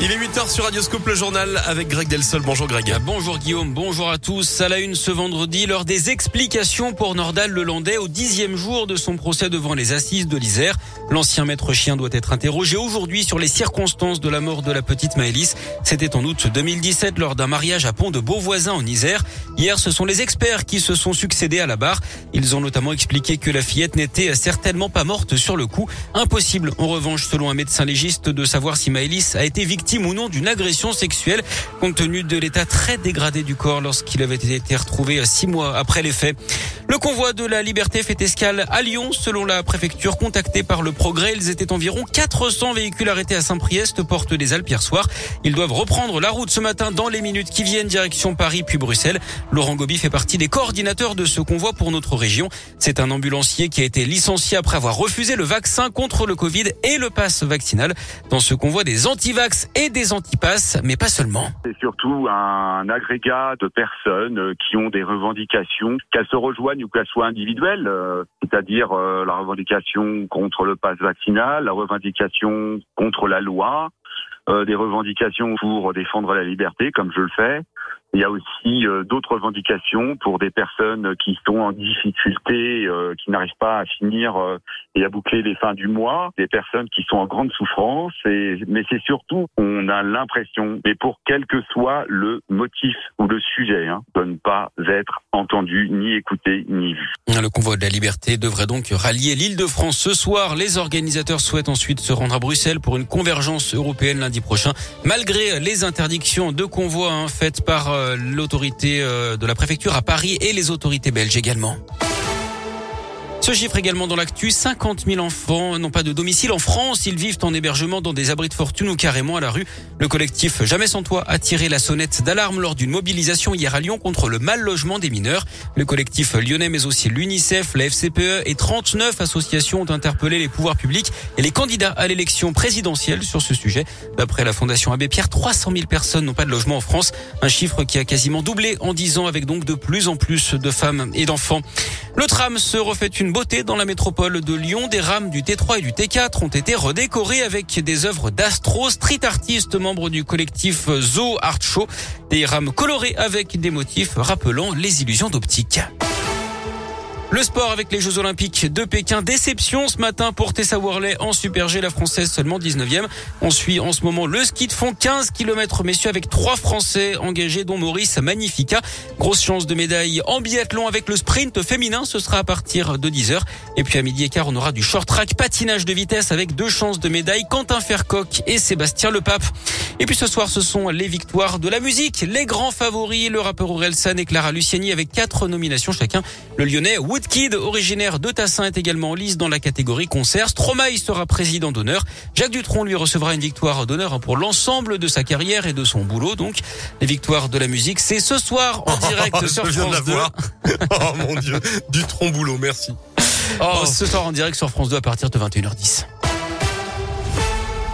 Il est 8h sur Radioscope, le journal avec Greg Delsol. Bonjour Greg. Bonjour Guillaume, bonjour à tous. À la une ce vendredi, lors des explications pour Nordal Lelandais au dixième jour de son procès devant les assises de l'Isère. L'ancien maître chien doit être interrogé aujourd'hui sur les circonstances de la mort de la petite Maëlys. C'était en août 2017 lors d'un mariage à Pont de Beauvoisin en Isère. Hier, ce sont les experts qui se sont succédés à la barre. Ils ont notamment expliqué que la fillette n'était certainement pas morte sur le coup. Impossible, en revanche, selon un médecin légiste, de savoir si Maëlys a été victime ou non d'une agression sexuelle, compte tenu de l'état très dégradé du corps lorsqu'il avait été retrouvé six mois après les faits. Le convoi de la liberté fait escale à Lyon. Selon la préfecture contactée par le progrès, ils étaient environ 400 véhicules arrêtés à Saint-Priest, porte des Alpes hier soir. Ils doivent reprendre la route ce matin dans les minutes qui viennent, direction Paris puis Bruxelles. Laurent Gobi fait partie des coordinateurs de ce convoi pour notre région. C'est un ambulancier qui a été licencié après avoir refusé le vaccin contre le Covid et le pass vaccinal. Dans ce convoi, des antivax et des antipasses, mais pas seulement. C'est surtout un agrégat de personnes qui ont des revendications, qu'elles se rejoignent ou qu'elle soit individuelle, euh, c'est-à-dire euh, la revendication contre le pass vaccinal, la revendication contre la loi, euh, des revendications pour défendre la liberté, comme je le fais, il y a aussi euh, d'autres revendications pour des personnes qui sont en difficulté, euh, qui n'arrivent pas à finir euh, et à boucler les fins du mois, des personnes qui sont en grande souffrance. Et, mais c'est surtout, on a l'impression, mais pour quel que soit le motif ou le sujet, hein, de ne pas être entendu, ni écouté, ni vu. Le convoi de la liberté devrait donc rallier l'île de France ce soir. Les organisateurs souhaitent ensuite se rendre à Bruxelles pour une convergence européenne lundi prochain, malgré les interdictions de convoi hein, faites par euh, l'autorité euh, de la préfecture à Paris et les autorités belges également. Ce chiffre également dans l'actu, 50 000 enfants n'ont pas de domicile en France. Ils vivent en hébergement dans des abris de fortune ou carrément à la rue. Le collectif Jamais sans toit a tiré la sonnette d'alarme lors d'une mobilisation hier à Lyon contre le mal logement des mineurs. Le collectif lyonnais mais aussi l'UNICEF, la FCPE et 39 associations ont interpellé les pouvoirs publics et les candidats à l'élection présidentielle sur ce sujet. D'après la Fondation Abbé Pierre, 300 000 personnes n'ont pas de logement en France. Un chiffre qui a quasiment doublé en 10 ans avec donc de plus en plus de femmes et d'enfants. Le tram se refait une dans la métropole de Lyon. Des rames du T3 et du T4 ont été redécorées avec des œuvres d'astro, street artistes, membres du collectif Zoo Art Show. Des rames colorées avec des motifs rappelant les illusions d'optique. Le sport avec les Jeux Olympiques de Pékin. Déception ce matin pour Tessa Worley en Super G, la française seulement 19e. On suit en ce moment le ski de fond 15 km messieurs avec trois Français engagés dont Maurice Magnifica. Grosse chance de médaille en biathlon avec le sprint féminin. Ce sera à partir de 10h. Et puis à midi et quart, on aura du short track patinage de vitesse avec deux chances de médaille. Quentin Fercoq et Sébastien Lepape. Et puis ce soir, ce sont les victoires de la musique. Les grands favoris, le rappeur Orelsan et Clara Luciani avec quatre nominations chacun. Le lyonnais Woodkid, originaire de Tassin, est également en lice dans la catégorie concert. Stromae sera président d'honneur. Jacques Dutronc lui recevra une victoire d'honneur pour l'ensemble de sa carrière et de son boulot. Donc, les victoires de la musique, c'est ce soir en direct sur France 2. oh mon Dieu, Dutronc boulot, merci. Oh, ce soir en direct sur France 2 à partir de 21h10.